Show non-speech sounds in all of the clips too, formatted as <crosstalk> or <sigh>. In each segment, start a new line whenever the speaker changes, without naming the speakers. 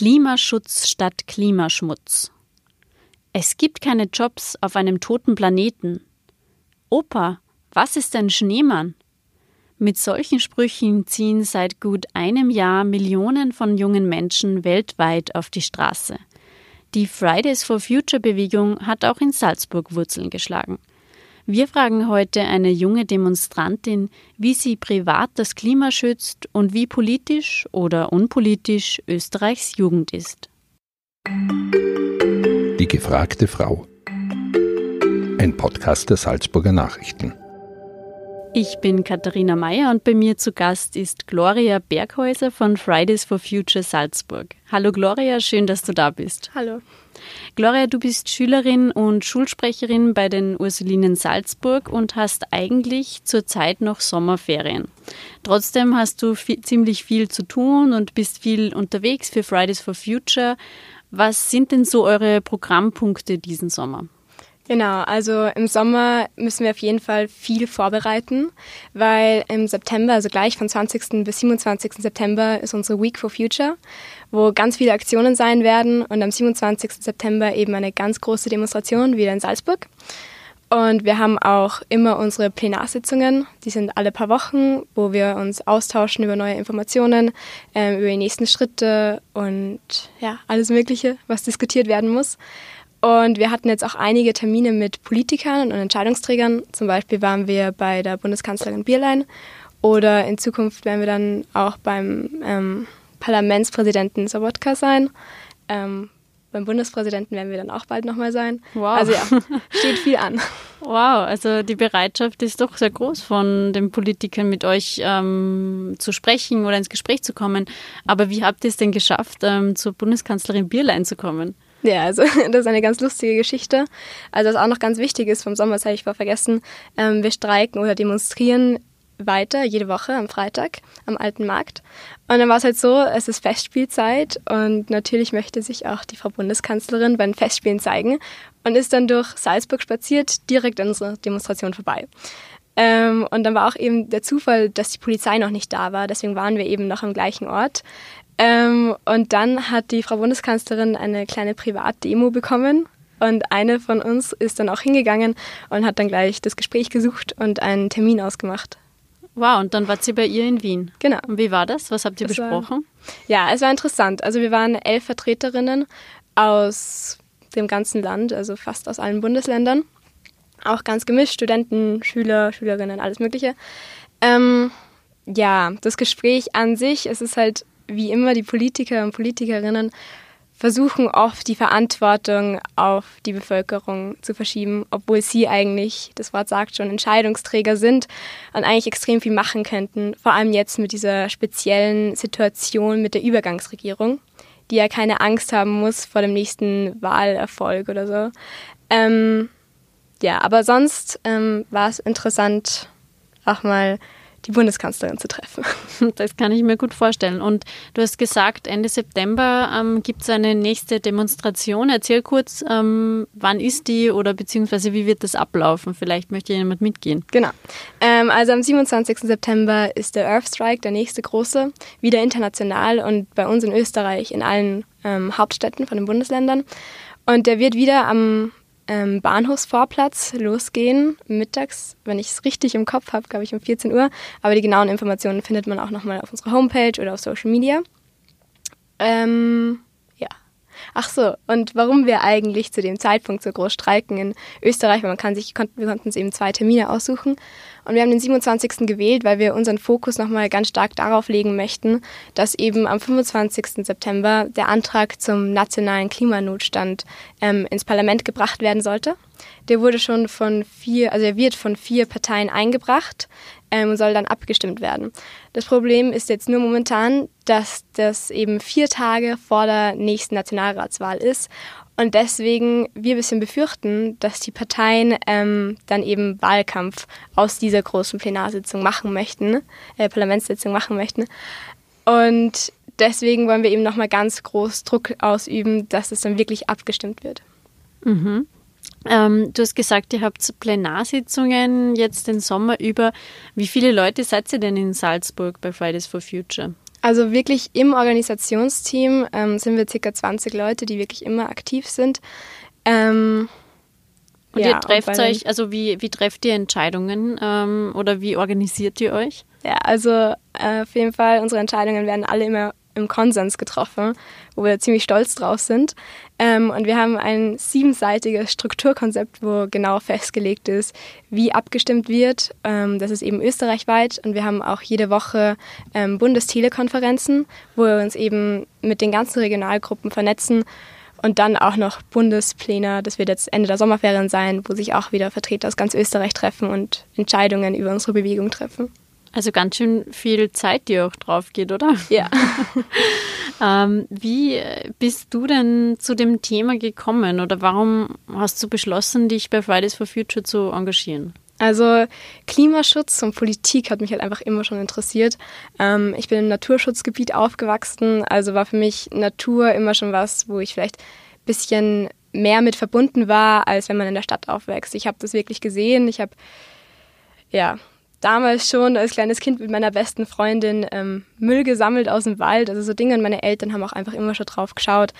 Klimaschutz statt Klimaschmutz. Es gibt keine Jobs auf einem toten Planeten. Opa, was ist ein Schneemann? Mit solchen Sprüchen ziehen seit gut einem Jahr Millionen von jungen Menschen weltweit auf die Straße. Die Fridays for Future Bewegung hat auch in Salzburg Wurzeln geschlagen. Wir fragen heute eine junge Demonstrantin, wie sie privat das Klima schützt und wie politisch oder unpolitisch Österreichs Jugend ist.
Die gefragte Frau. Ein Podcast der Salzburger Nachrichten.
Ich bin Katharina Mayer und bei mir zu Gast ist Gloria Berghäuser von Fridays for Future Salzburg. Hallo Gloria, schön, dass du da bist.
Hallo.
Gloria, du bist Schülerin und Schulsprecherin bei den Ursulinen Salzburg und hast eigentlich zurzeit noch Sommerferien. Trotzdem hast du viel, ziemlich viel zu tun und bist viel unterwegs für Fridays for Future. Was sind denn so eure Programmpunkte diesen Sommer?
Genau, also im Sommer müssen wir auf jeden Fall viel vorbereiten, weil im September, also gleich von 20. bis 27. September ist unsere Week for Future, wo ganz viele Aktionen sein werden und am 27. September eben eine ganz große Demonstration wieder in Salzburg. Und wir haben auch immer unsere Plenarsitzungen, die sind alle paar Wochen, wo wir uns austauschen über neue Informationen, äh, über die nächsten Schritte und ja, alles Mögliche, was diskutiert werden muss. Und wir hatten jetzt auch einige Termine mit Politikern und Entscheidungsträgern. Zum Beispiel waren wir bei der Bundeskanzlerin Bierlein oder in Zukunft werden wir dann auch beim ähm, Parlamentspräsidenten Sobotka sein. Ähm, beim Bundespräsidenten werden wir dann auch bald nochmal sein. Wow. Also ja, <laughs> steht viel an.
Wow, also die Bereitschaft ist doch sehr groß von den Politikern mit euch ähm, zu sprechen oder ins Gespräch zu kommen. Aber wie habt ihr es denn geschafft, ähm, zur Bundeskanzlerin Bierlein zu kommen?
Ja, also <laughs> das ist eine ganz lustige Geschichte. Also was auch noch ganz wichtig ist vom Sommer, das habe ich vor vergessen, ähm, wir streiken oder demonstrieren weiter jede Woche am Freitag am Alten Markt. Und dann war es halt so, es ist Festspielzeit und natürlich möchte sich auch die Frau Bundeskanzlerin bei den Festspielen zeigen und ist dann durch Salzburg spaziert, direkt an unserer Demonstration vorbei. Ähm, und dann war auch eben der Zufall, dass die Polizei noch nicht da war, deswegen waren wir eben noch am gleichen Ort. Ähm, und dann hat die Frau Bundeskanzlerin eine kleine Privatdemo bekommen. Und eine von uns ist dann auch hingegangen und hat dann gleich das Gespräch gesucht und einen Termin ausgemacht.
Wow, und dann wart ihr bei ihr in Wien.
Genau.
Und wie war das? Was habt ihr das besprochen?
War, ja, es war interessant. Also wir waren elf Vertreterinnen aus dem ganzen Land, also fast aus allen Bundesländern. Auch ganz gemischt, Studenten, Schüler, Schülerinnen, alles Mögliche. Ähm, ja, das Gespräch an sich, es ist halt wie immer die Politiker und Politikerinnen versuchen oft die Verantwortung auf die Bevölkerung zu verschieben, obwohl sie eigentlich, das Wort sagt schon, Entscheidungsträger sind und eigentlich extrem viel machen könnten. Vor allem jetzt mit dieser speziellen Situation mit der Übergangsregierung, die ja keine Angst haben muss vor dem nächsten Wahlerfolg oder so. Ähm, ja, aber sonst ähm, war es interessant, auch mal die Bundeskanzlerin zu treffen. <laughs>
Das kann ich mir gut vorstellen. Und du hast gesagt, Ende September ähm, gibt es eine nächste Demonstration. Erzähl kurz, ähm, wann ist die oder beziehungsweise wie wird das ablaufen? Vielleicht möchte jemand mitgehen.
Genau. Ähm, also am 27. September ist der Earth Strike, der nächste große, wieder international und bei uns in Österreich in allen ähm, Hauptstädten von den Bundesländern. Und der wird wieder am ähm, Bahnhofsvorplatz losgehen, mittags, wenn ich es richtig im Kopf habe, glaube ich um 14 Uhr. Aber die genauen Informationen findet man auch nochmal auf unserer Homepage oder auf Social Media. Ähm, ja. Ach so, und warum wir eigentlich zu dem Zeitpunkt so groß streiken in Österreich, weil man kann sich, wir konnten uns eben zwei Termine aussuchen. Und wir haben den 27. gewählt, weil wir unseren Fokus nochmal ganz stark darauf legen möchten, dass eben am 25. September der Antrag zum nationalen Klimanotstand ähm, ins Parlament gebracht werden sollte. Der wurde schon von vier, also er wird von vier Parteien eingebracht ähm, und soll dann abgestimmt werden. Das Problem ist jetzt nur momentan, dass das eben vier Tage vor der nächsten Nationalratswahl ist und deswegen wir ein bisschen befürchten, dass die Parteien ähm, dann eben Wahlkampf aus dieser großen Plenarsitzung machen möchten, äh, Parlamentssitzung machen möchten. Und deswegen wollen wir eben nochmal ganz groß Druck ausüben, dass es dann wirklich abgestimmt wird.
Mhm. Ähm, du hast gesagt, ihr habt Plenarsitzungen jetzt den Sommer über. Wie viele Leute seid ihr denn in Salzburg bei Fridays for Future?
Also wirklich im Organisationsteam ähm, sind wir ca. 20 Leute, die wirklich immer aktiv sind. Ähm,
und ja, ihr trefft euch, also wie, wie trefft ihr Entscheidungen ähm, oder wie organisiert ihr euch?
Ja, also äh, auf jeden Fall, unsere Entscheidungen werden alle immer im Konsens getroffen, wo wir ziemlich stolz drauf sind. Ähm, und wir haben ein siebenseitiges Strukturkonzept, wo genau festgelegt ist, wie abgestimmt wird. Ähm, das ist eben österreichweit. Und wir haben auch jede Woche ähm, Bundestelekonferenzen, wo wir uns eben mit den ganzen Regionalgruppen vernetzen. Und dann auch noch Bundespläne, das wird jetzt Ende der Sommerferien sein, wo sich auch wieder Vertreter aus ganz Österreich treffen und Entscheidungen über unsere Bewegung treffen.
Also ganz schön viel Zeit, die auch drauf geht, oder?
Ja. <laughs>
ähm, wie bist du denn zu dem Thema gekommen oder warum hast du beschlossen, dich bei Fridays for Future zu engagieren?
Also Klimaschutz und Politik hat mich halt einfach immer schon interessiert. Ähm, ich bin im Naturschutzgebiet aufgewachsen, also war für mich Natur immer schon was, wo ich vielleicht ein bisschen mehr mit verbunden war, als wenn man in der Stadt aufwächst. Ich habe das wirklich gesehen. Ich habe ja damals schon als kleines Kind mit meiner besten Freundin ähm, Müll gesammelt aus dem Wald. Also so Dinge und meine Eltern haben auch einfach immer schon drauf geschaut,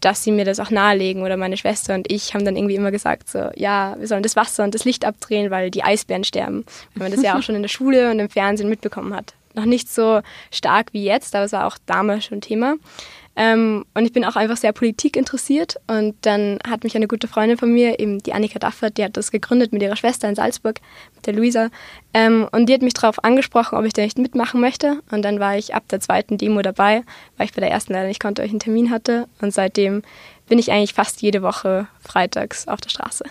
dass sie mir das auch nahelegen. Oder meine Schwester und ich haben dann irgendwie immer gesagt, so, ja, wir sollen das Wasser und das Licht abdrehen, weil die Eisbären sterben. Weil man das ja auch schon in der Schule und im Fernsehen mitbekommen hat. Noch nicht so stark wie jetzt, aber es war auch damals schon Thema. Ähm, und ich bin auch einfach sehr Politik interessiert. Und dann hat mich eine gute Freundin von mir, eben die Annika Daffert, die hat das gegründet mit ihrer Schwester in Salzburg, mit der Luisa. Ähm, und die hat mich darauf angesprochen, ob ich da nicht mitmachen möchte. Und dann war ich ab der zweiten Demo dabei, weil ich bei der ersten leider nicht konnte, weil ich einen Termin hatte. Und seitdem bin ich eigentlich fast jede Woche freitags auf der Straße.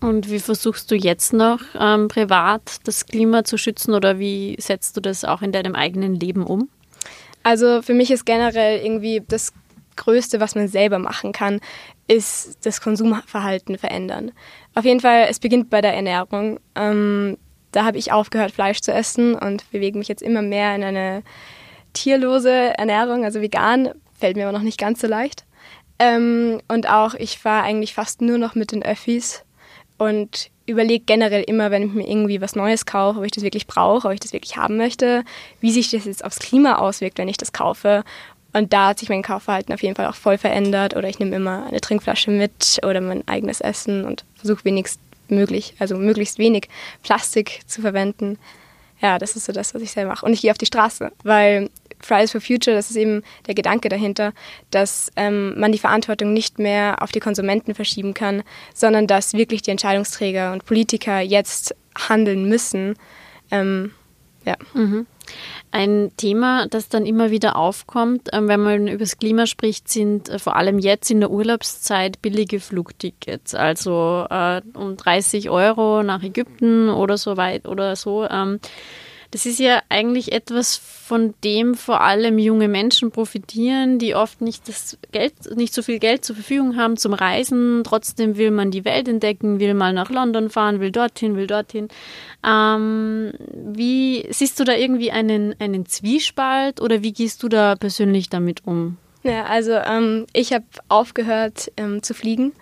Und wie versuchst du jetzt noch ähm, privat das Klima zu schützen oder wie setzt du das auch in deinem eigenen Leben um?
Also für mich ist generell irgendwie das Größte, was man selber machen kann, ist das Konsumverhalten verändern. Auf jeden Fall, es beginnt bei der Ernährung. Ähm, da habe ich aufgehört, Fleisch zu essen und bewege mich jetzt immer mehr in eine tierlose Ernährung, also vegan. Fällt mir aber noch nicht ganz so leicht. Ähm, und auch, ich fahre eigentlich fast nur noch mit den Öffis und überlege generell immer, wenn ich mir irgendwie was Neues kaufe, ob ich das wirklich brauche, ob ich das wirklich haben möchte, wie sich das jetzt aufs Klima auswirkt, wenn ich das kaufe. Und da hat sich mein Kaufverhalten auf jeden Fall auch voll verändert. Oder ich nehme immer eine Trinkflasche mit oder mein eigenes Essen und versuche wenigst möglich, also möglichst wenig Plastik zu verwenden. Ja, das ist so das, was ich selber mache. Und ich gehe auf die Straße, weil Fridays for Future, das ist eben der Gedanke dahinter, dass ähm, man die Verantwortung nicht mehr auf die Konsumenten verschieben kann, sondern dass wirklich die Entscheidungsträger und Politiker jetzt handeln müssen. Ähm, ja.
Mhm. Ein Thema, das dann immer wieder aufkommt, ähm, wenn man über das Klima spricht, sind äh, vor allem jetzt in der Urlaubszeit billige Flugtickets. Also äh, um 30 Euro nach Ägypten oder so weit oder so. Ähm, das ist ja eigentlich etwas, von dem vor allem junge Menschen profitieren, die oft nicht das Geld, nicht so viel Geld zur Verfügung haben zum Reisen. Trotzdem will man die Welt entdecken, will mal nach London fahren, will dorthin, will dorthin. Ähm, wie siehst du da irgendwie einen, einen Zwiespalt oder wie gehst du da persönlich damit um?
Ja, also ähm, ich habe aufgehört ähm, zu fliegen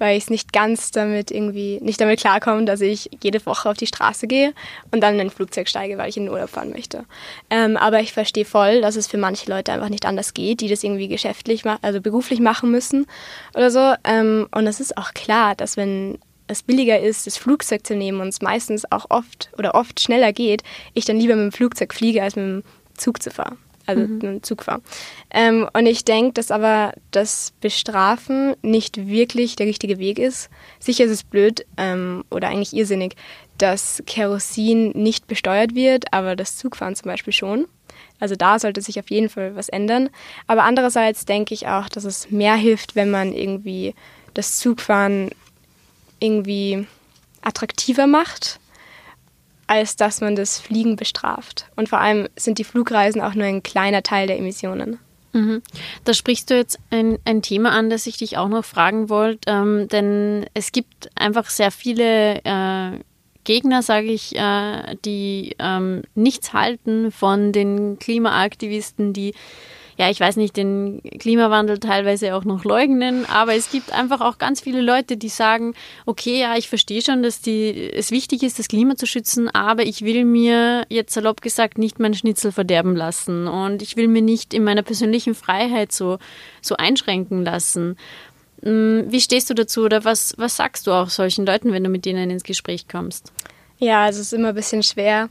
weil ich es nicht ganz damit irgendwie, nicht damit klarkomme, dass ich jede Woche auf die Straße gehe und dann in ein Flugzeug steige, weil ich in den Urlaub fahren möchte. Ähm, aber ich verstehe voll, dass es für manche Leute einfach nicht anders geht, die das irgendwie geschäftlich, also beruflich machen müssen oder so. Ähm, und es ist auch klar, dass wenn es billiger ist, das Flugzeug zu nehmen und es meistens auch oft oder oft schneller geht, ich dann lieber mit dem Flugzeug fliege, als mit dem Zug zu fahren also mhm. dem Zug fahre. Ähm, und ich denke, dass aber das Bestrafen nicht wirklich der richtige Weg ist. Sicher ist es blöd ähm, oder eigentlich irrsinnig, dass Kerosin nicht besteuert wird, aber das Zugfahren zum Beispiel schon. Also da sollte sich auf jeden Fall was ändern. Aber andererseits denke ich auch, dass es mehr hilft, wenn man irgendwie das Zugfahren irgendwie attraktiver macht als dass man das Fliegen bestraft. Und vor allem sind die Flugreisen auch nur ein kleiner Teil der Emissionen.
Mhm. Da sprichst du jetzt ein, ein Thema an, das ich dich auch noch fragen wollte, ähm, denn es gibt einfach sehr viele äh, Gegner, sage ich, äh, die ähm, nichts halten von den Klimaaktivisten, die ja, ich weiß nicht, den Klimawandel teilweise auch noch leugnen, aber es gibt einfach auch ganz viele Leute, die sagen, okay, ja, ich verstehe schon, dass die, es wichtig ist, das Klima zu schützen, aber ich will mir jetzt salopp gesagt nicht mein Schnitzel verderben lassen und ich will mir nicht in meiner persönlichen Freiheit so, so einschränken lassen. Hm, wie stehst du dazu oder was, was sagst du auch solchen Leuten, wenn du mit denen ins Gespräch kommst?
Ja, also es ist immer ein bisschen schwer.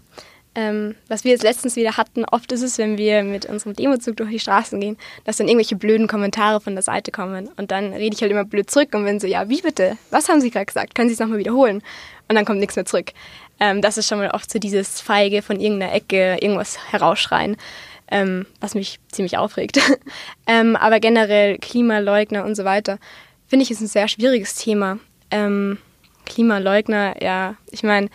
Ähm, was wir jetzt letztens wieder hatten, oft ist es, wenn wir mit unserem Demozug durch die Straßen gehen, dass dann irgendwelche blöden Kommentare von der Seite kommen. Und dann rede ich halt immer blöd zurück und bin so, ja, wie bitte? Was haben Sie gerade gesagt? Können Sie es nochmal wiederholen? Und dann kommt nichts mehr zurück. Ähm, das ist schon mal oft so dieses Feige von irgendeiner Ecke, irgendwas herausschreien, ähm, was mich ziemlich aufregt. <laughs> ähm, aber generell Klimaleugner und so weiter, finde ich, ist ein sehr schwieriges Thema. Ähm, Klimaleugner, ja, ich meine,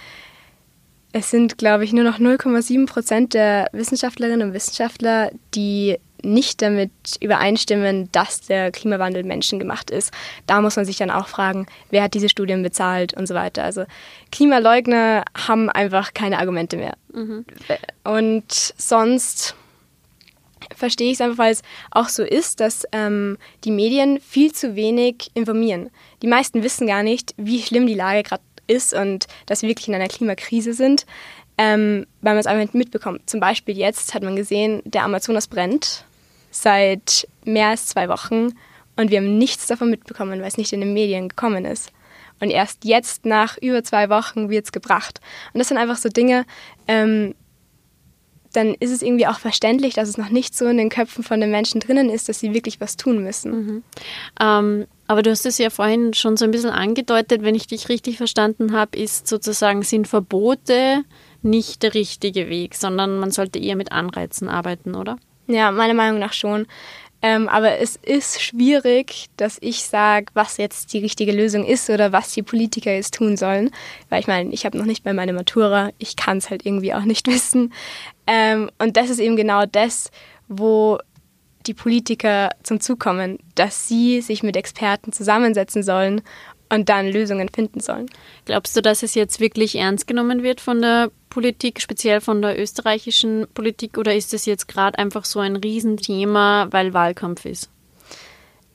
es sind, glaube ich, nur noch 0,7 Prozent der Wissenschaftlerinnen und Wissenschaftler, die nicht damit übereinstimmen, dass der Klimawandel menschengemacht ist. Da muss man sich dann auch fragen, wer hat diese Studien bezahlt und so weiter. Also Klimaleugner haben einfach keine Argumente mehr. Mhm. Und sonst verstehe ich es einfach, weil es auch so ist, dass ähm, die Medien viel zu wenig informieren. Die meisten wissen gar nicht, wie schlimm die Lage gerade ist und dass wir wirklich in einer Klimakrise sind, ähm, weil man es einfach mitbekommt. Zum Beispiel jetzt hat man gesehen, der Amazonas brennt seit mehr als zwei Wochen und wir haben nichts davon mitbekommen, weil es nicht in den Medien gekommen ist. Und erst jetzt, nach über zwei Wochen, wird es gebracht. Und das sind einfach so Dinge, ähm, dann ist es irgendwie auch verständlich, dass es noch nicht so in den Köpfen von den Menschen drinnen ist, dass sie wirklich was tun müssen.
Mhm. Ähm, aber du hast es ja vorhin schon so ein bisschen angedeutet, wenn ich dich richtig verstanden habe, ist sozusagen, sind Verbote nicht der richtige Weg, sondern man sollte eher mit Anreizen arbeiten, oder?
Ja, meiner Meinung nach schon. Ähm, aber es ist schwierig, dass ich sage, was jetzt die richtige Lösung ist oder was die Politiker jetzt tun sollen. Weil ich meine, ich habe noch nicht mal meine Matura, ich kann es halt irgendwie auch nicht <laughs> wissen. Ähm, und das ist eben genau das, wo die Politiker zum Zug kommen, dass sie sich mit Experten zusammensetzen sollen und dann Lösungen finden sollen.
Glaubst du, dass es jetzt wirklich ernst genommen wird von der Politik, speziell von der österreichischen Politik, oder ist es jetzt gerade einfach so ein Riesenthema, weil Wahlkampf ist?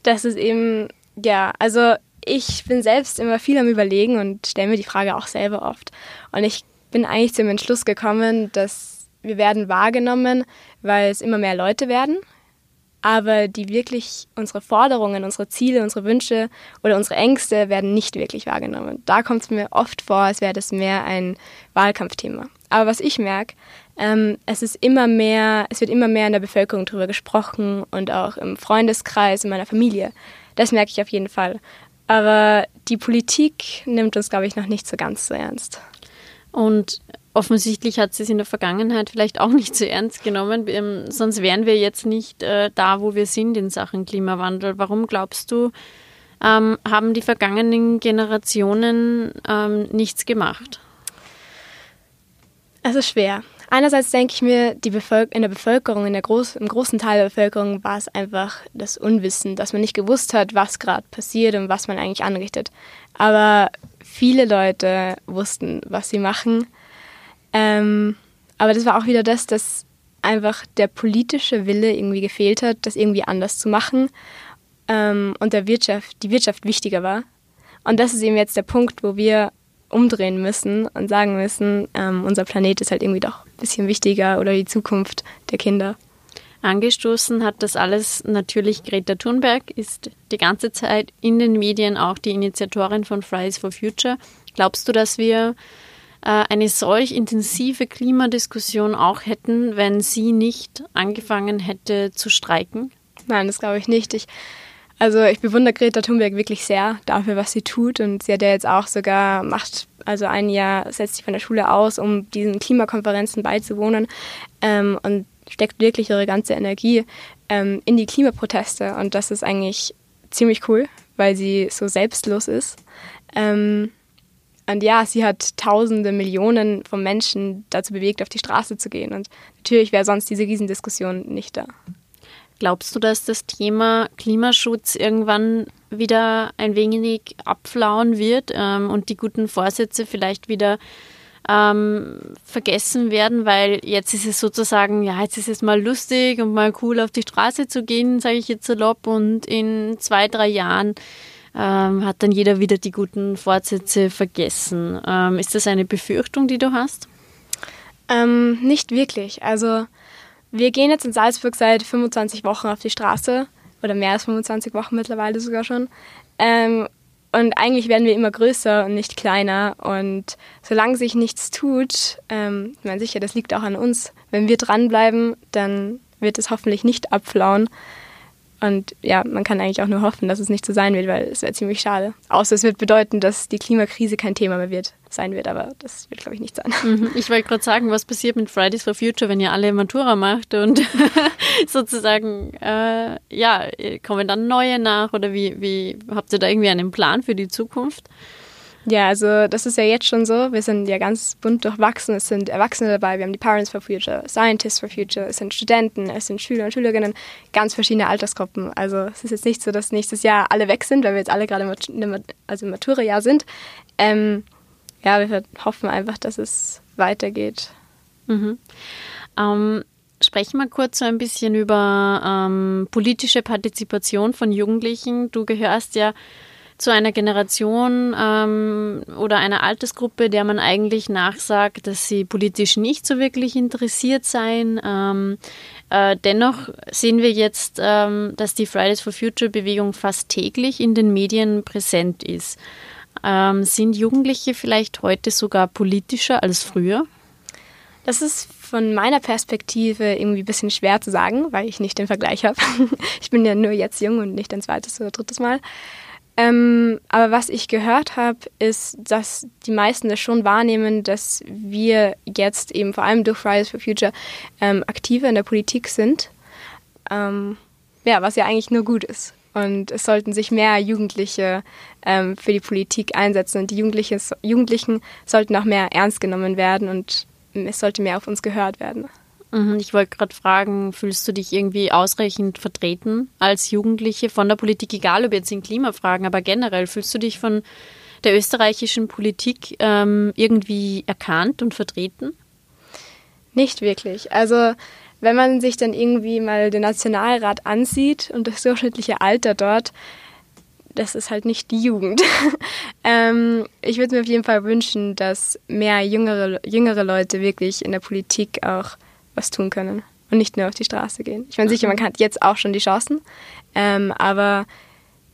Das ist eben, ja, also ich bin selbst immer viel am Überlegen und stelle mir die Frage auch selber oft. Und ich bin eigentlich zum Entschluss gekommen, dass wir werden wahrgenommen, weil es immer mehr Leute werden aber die wirklich unsere Forderungen, unsere Ziele, unsere Wünsche oder unsere Ängste werden nicht wirklich wahrgenommen. Da kommt es mir oft vor, als wäre das mehr ein Wahlkampfthema. Aber was ich merke, ähm, es ist immer mehr, es wird immer mehr in der Bevölkerung darüber gesprochen und auch im Freundeskreis, in meiner Familie. Das merke ich auf jeden Fall. Aber die Politik nimmt uns, glaube ich, noch nicht so ganz so ernst.
Und offensichtlich hat sie es in der Vergangenheit vielleicht auch nicht so ernst genommen, ähm, sonst wären wir jetzt nicht äh, da, wo wir sind in Sachen Klimawandel. Warum glaubst du, ähm, haben die vergangenen Generationen ähm, nichts gemacht?
Es ist schwer. Einerseits denke ich mir, in der Bevölkerung, in der Groß im großen Teil der Bevölkerung war es einfach das Unwissen, dass man nicht gewusst hat, was gerade passiert und was man eigentlich anrichtet. Aber viele Leute wussten, was sie machen ähm, aber das war auch wieder das, dass einfach der politische Wille irgendwie gefehlt hat, das irgendwie anders zu machen ähm, und der Wirtschaft, die Wirtschaft wichtiger war. Und das ist eben jetzt der Punkt, wo wir umdrehen müssen und sagen müssen, ähm, unser Planet ist halt irgendwie doch ein bisschen wichtiger oder die Zukunft der Kinder.
Angestoßen hat das alles natürlich Greta Thunberg, ist die ganze Zeit in den Medien auch die Initiatorin von Fridays for Future. Glaubst du, dass wir eine solch intensive Klimadiskussion auch hätten, wenn sie nicht angefangen hätte zu streiken?
Nein, das glaube ich nicht. Ich, also ich bewundere Greta Thunberg wirklich sehr dafür, was sie tut. Und sie hat ja jetzt auch sogar macht, also ein Jahr setzt sich von der Schule aus, um diesen Klimakonferenzen beizuwohnen ähm, und steckt wirklich ihre ganze Energie ähm, in die Klimaproteste. Und das ist eigentlich ziemlich cool, weil sie so selbstlos ist. Ähm, und ja, sie hat tausende Millionen von Menschen dazu bewegt, auf die Straße zu gehen. Und natürlich wäre sonst diese Riesendiskussion nicht da.
Glaubst du, dass das Thema Klimaschutz irgendwann wieder ein wenig abflauen wird ähm, und die guten Vorsätze vielleicht wieder ähm, vergessen werden, weil jetzt ist es sozusagen, ja, jetzt ist es mal lustig und mal cool auf die Straße zu gehen, sage ich jetzt salopp, und in zwei, drei Jahren ähm, hat dann jeder wieder die guten Fortsätze vergessen. Ähm, ist das eine Befürchtung, die du hast?
Ähm, nicht wirklich. Also wir gehen jetzt in Salzburg seit 25 Wochen auf die Straße oder mehr als 25 Wochen mittlerweile sogar schon. Ähm, und eigentlich werden wir immer größer und nicht kleiner. Und solange sich nichts tut, ähm, ich meine sicher, das liegt auch an uns. Wenn wir dranbleiben, dann wird es hoffentlich nicht abflauen. Und ja, man kann eigentlich auch nur hoffen, dass es nicht so sein wird, weil es wäre ziemlich schade. Außer es wird bedeuten, dass die Klimakrise kein Thema mehr wird, sein wird, aber das wird, glaube ich, nicht sein.
Mhm. Ich wollte gerade sagen, was passiert mit Fridays for Future, wenn ihr alle Matura macht und <laughs> sozusagen, äh, ja, kommen dann neue nach oder wie, wie habt ihr da irgendwie einen Plan für die Zukunft?
Ja, also das ist ja jetzt schon so. Wir sind ja ganz bunt durchwachsen. Es sind Erwachsene dabei, wir haben die Parents for Future, Scientists for Future, es sind Studenten, es sind Schüler und Schülerinnen, ganz verschiedene Altersgruppen. Also es ist jetzt nicht so, dass nächstes Jahr alle weg sind, weil wir jetzt alle gerade im also Matura-Jahr sind. Ähm, ja, wir hoffen einfach, dass es weitergeht.
Mhm. Ähm, sprechen wir kurz so ein bisschen über ähm, politische Partizipation von Jugendlichen. Du gehörst ja zu einer Generation ähm, oder einer Altersgruppe, der man eigentlich nachsagt, dass sie politisch nicht so wirklich interessiert seien. Ähm, äh, dennoch sehen wir jetzt, ähm, dass die Fridays for Future Bewegung fast täglich in den Medien präsent ist. Ähm, sind Jugendliche vielleicht heute sogar politischer als früher?
Das ist von meiner Perspektive irgendwie ein bisschen schwer zu sagen, weil ich nicht den Vergleich habe. <laughs> ich bin ja nur jetzt jung und nicht ein zweites oder drittes Mal. Ähm, aber was ich gehört habe, ist, dass die meisten das schon wahrnehmen, dass wir jetzt eben vor allem durch Fridays for Future ähm, aktiver in der Politik sind. Ähm, ja, was ja eigentlich nur gut ist. Und es sollten sich mehr Jugendliche ähm, für die Politik einsetzen und die Jugendlichen sollten auch mehr ernst genommen werden und es sollte mehr auf uns gehört werden.
Mhm, ich wollte gerade fragen, fühlst du dich irgendwie ausreichend vertreten als Jugendliche von der Politik, egal ob jetzt in Klimafragen, aber generell, fühlst du dich von der österreichischen Politik ähm, irgendwie erkannt und vertreten?
Nicht wirklich. Also wenn man sich dann irgendwie mal den Nationalrat ansieht und das durchschnittliche Alter dort, das ist halt nicht die Jugend. <laughs> ähm, ich würde mir auf jeden Fall wünschen, dass mehr jüngere, jüngere Leute wirklich in der Politik auch was tun können und nicht nur auf die Straße gehen. Ich meine, sicher, man hat jetzt auch schon die Chancen, ähm, aber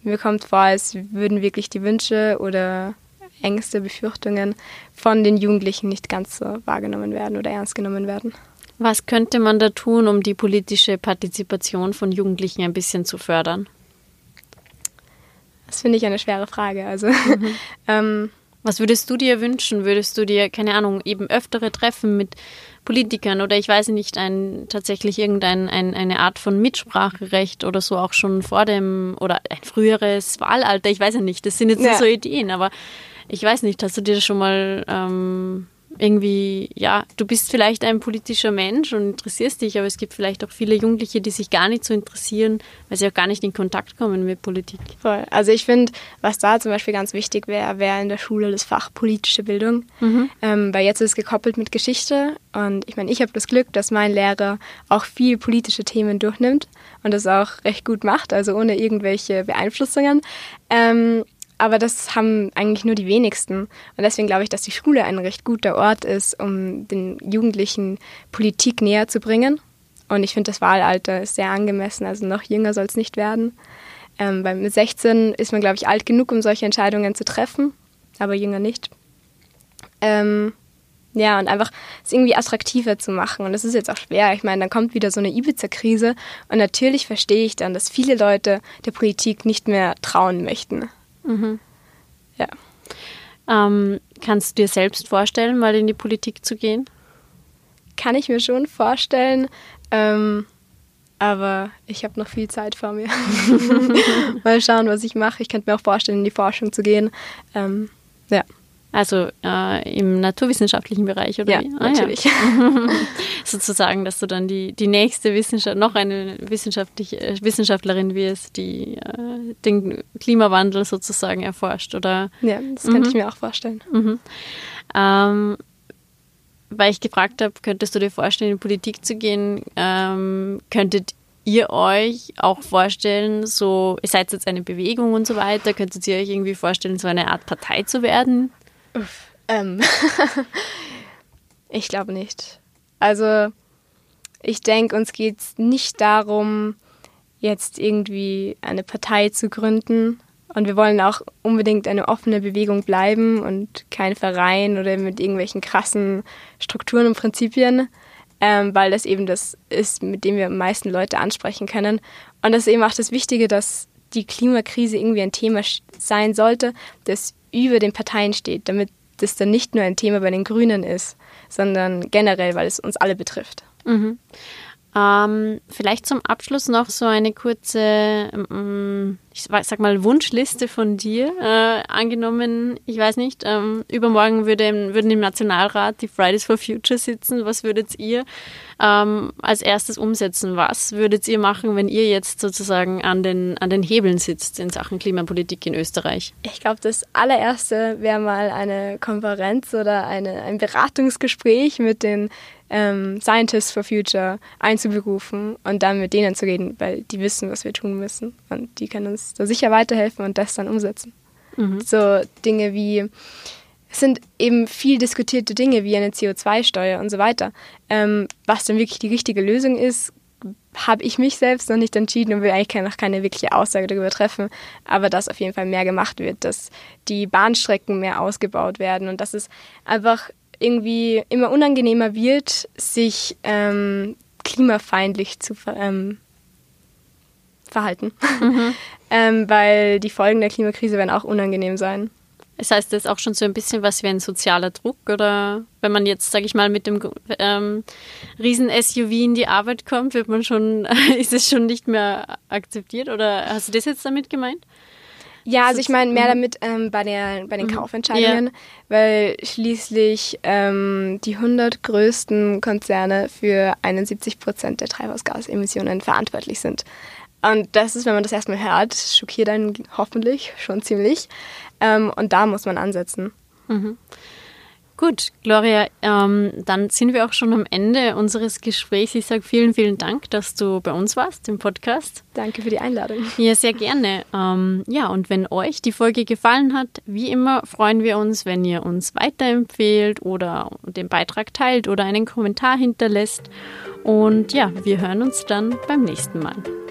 mir kommt vor, als würden wirklich die Wünsche oder Ängste, Befürchtungen von den Jugendlichen nicht ganz so wahrgenommen werden oder ernst genommen werden.
Was könnte man da tun, um die politische Partizipation von Jugendlichen ein bisschen zu fördern?
Das finde ich eine schwere Frage. Also, mhm. <laughs>
ähm, was würdest du dir wünschen? Würdest du dir, keine Ahnung, eben öftere Treffen mit Politikern oder ich weiß nicht, ein, tatsächlich irgendeine ein, Art von Mitspracherecht oder so auch schon vor dem oder ein früheres Wahlalter, ich weiß ja nicht, das sind jetzt ja. so Ideen, aber ich weiß nicht, hast du dir das schon mal ähm, irgendwie, ja, du bist vielleicht ein politischer Mensch und interessierst dich, aber es gibt vielleicht auch viele Jugendliche, die sich gar nicht so interessieren, weil sie auch gar nicht in Kontakt kommen mit Politik.
Voll. Also ich finde, was da zum Beispiel ganz wichtig wäre, wäre in der Schule das Fach politische Bildung, mhm. ähm, weil jetzt ist es gekoppelt mit Geschichte und ich meine, ich habe das Glück, dass mein Lehrer auch viel politische Themen durchnimmt und das auch recht gut macht, also ohne irgendwelche Beeinflussungen. Ähm, aber das haben eigentlich nur die wenigsten. Und deswegen glaube ich, dass die Schule ein recht guter Ort ist, um den Jugendlichen Politik näher zu bringen. Und ich finde, das Wahlalter ist sehr angemessen, also noch jünger soll es nicht werden. Ähm, weil mit 16 ist man, glaube ich, alt genug, um solche Entscheidungen zu treffen, aber jünger nicht. Ähm, ja, und einfach es irgendwie attraktiver zu machen. Und das ist jetzt auch schwer. Ich meine, dann kommt wieder so eine Ibiza-Krise. Und natürlich verstehe ich dann, dass viele Leute der Politik nicht mehr trauen möchten. Mhm.
Ja. Ähm, kannst du dir selbst vorstellen, mal in die Politik zu gehen?
Kann ich mir schon vorstellen. Ähm, aber ich habe noch viel Zeit vor mir. <laughs> mal schauen, was ich mache. Ich könnte mir auch vorstellen, in die Forschung zu gehen. Ähm, ja.
Also äh, im naturwissenschaftlichen Bereich, oder
ja,
wie?
Ah, natürlich. Ja. <laughs>
Sozusagen, dass du dann die, die nächste Wissenschaft, noch eine wissenschaftliche äh, Wissenschaftlerin wirst, die äh, den Klimawandel sozusagen erforscht, oder?
Ja, das könnte mhm. ich mir auch vorstellen.
Mhm. Ähm, weil ich gefragt habe, könntest du dir vorstellen, in Politik zu gehen, ähm, könntet ihr euch auch vorstellen, so, ihr seid jetzt eine Bewegung und so weiter, könntet ihr euch irgendwie vorstellen, so eine Art Partei zu werden?
Ähm. <laughs> ich glaube nicht. Also, ich denke, uns geht es nicht darum, jetzt irgendwie eine Partei zu gründen. Und wir wollen auch unbedingt eine offene Bewegung bleiben und kein Verein oder mit irgendwelchen krassen Strukturen und Prinzipien ähm, weil das eben das ist, mit dem wir am meisten Leute ansprechen können. Und das ist eben auch das Wichtige, dass die Klimakrise irgendwie ein Thema sein sollte, das über den Parteien steht, damit das dann nicht nur ein Thema bei den Grünen ist, sondern generell, weil es uns alle betrifft.
Mhm. Ähm, vielleicht zum Abschluss noch so eine kurze, ähm, ich sag mal, Wunschliste von dir. Äh, angenommen, ich weiß nicht, ähm, übermorgen würde, würden im Nationalrat die Fridays for Future sitzen. Was würdet ihr ähm, als erstes umsetzen? Was würdet ihr machen, wenn ihr jetzt sozusagen an den, an den Hebeln sitzt in Sachen Klimapolitik in Österreich?
Ich glaube, das allererste wäre mal eine Konferenz oder eine, ein Beratungsgespräch mit den ähm, Scientists for Future einzuberufen und dann mit denen zu reden, weil die wissen, was wir tun müssen und die können uns da sicher weiterhelfen und das dann umsetzen. Mhm. So Dinge wie, es sind eben viel diskutierte Dinge wie eine CO2-Steuer und so weiter. Ähm, was dann wirklich die richtige Lösung ist, habe ich mich selbst noch nicht entschieden und will eigentlich noch keine wirkliche Aussage darüber treffen, aber dass auf jeden Fall mehr gemacht wird, dass die Bahnstrecken mehr ausgebaut werden und dass es einfach irgendwie immer unangenehmer wird, sich ähm, klimafeindlich zu ver ähm, verhalten. Mhm. <laughs> ähm, weil die Folgen der Klimakrise werden auch unangenehm sein.
Das heißt, das ist auch schon so ein bisschen was wie ein sozialer Druck oder wenn man jetzt, sage ich mal, mit dem ähm, Riesen-SUV in die Arbeit kommt, wird man schon, <laughs> ist es schon nicht mehr akzeptiert oder hast du das jetzt damit gemeint?
Ja, also ich meine mehr mhm. damit ähm, bei, der, bei den mhm. Kaufentscheidungen, ja. weil schließlich ähm, die 100 größten Konzerne für 71 Prozent der Treibhausgasemissionen verantwortlich sind. Und das ist, wenn man das erstmal hört, schockiert einen hoffentlich schon ziemlich. Ähm, und da muss man ansetzen.
Mhm. Gut, Gloria, ähm, dann sind wir auch schon am Ende unseres Gesprächs. Ich sage vielen, vielen Dank, dass du bei uns warst im Podcast.
Danke für die Einladung.
Ja, sehr gerne. Ähm, ja, und wenn euch die Folge gefallen hat, wie immer freuen wir uns, wenn ihr uns weiterempfehlt oder den Beitrag teilt oder einen Kommentar hinterlässt. Und ja, wir hören uns dann beim nächsten Mal.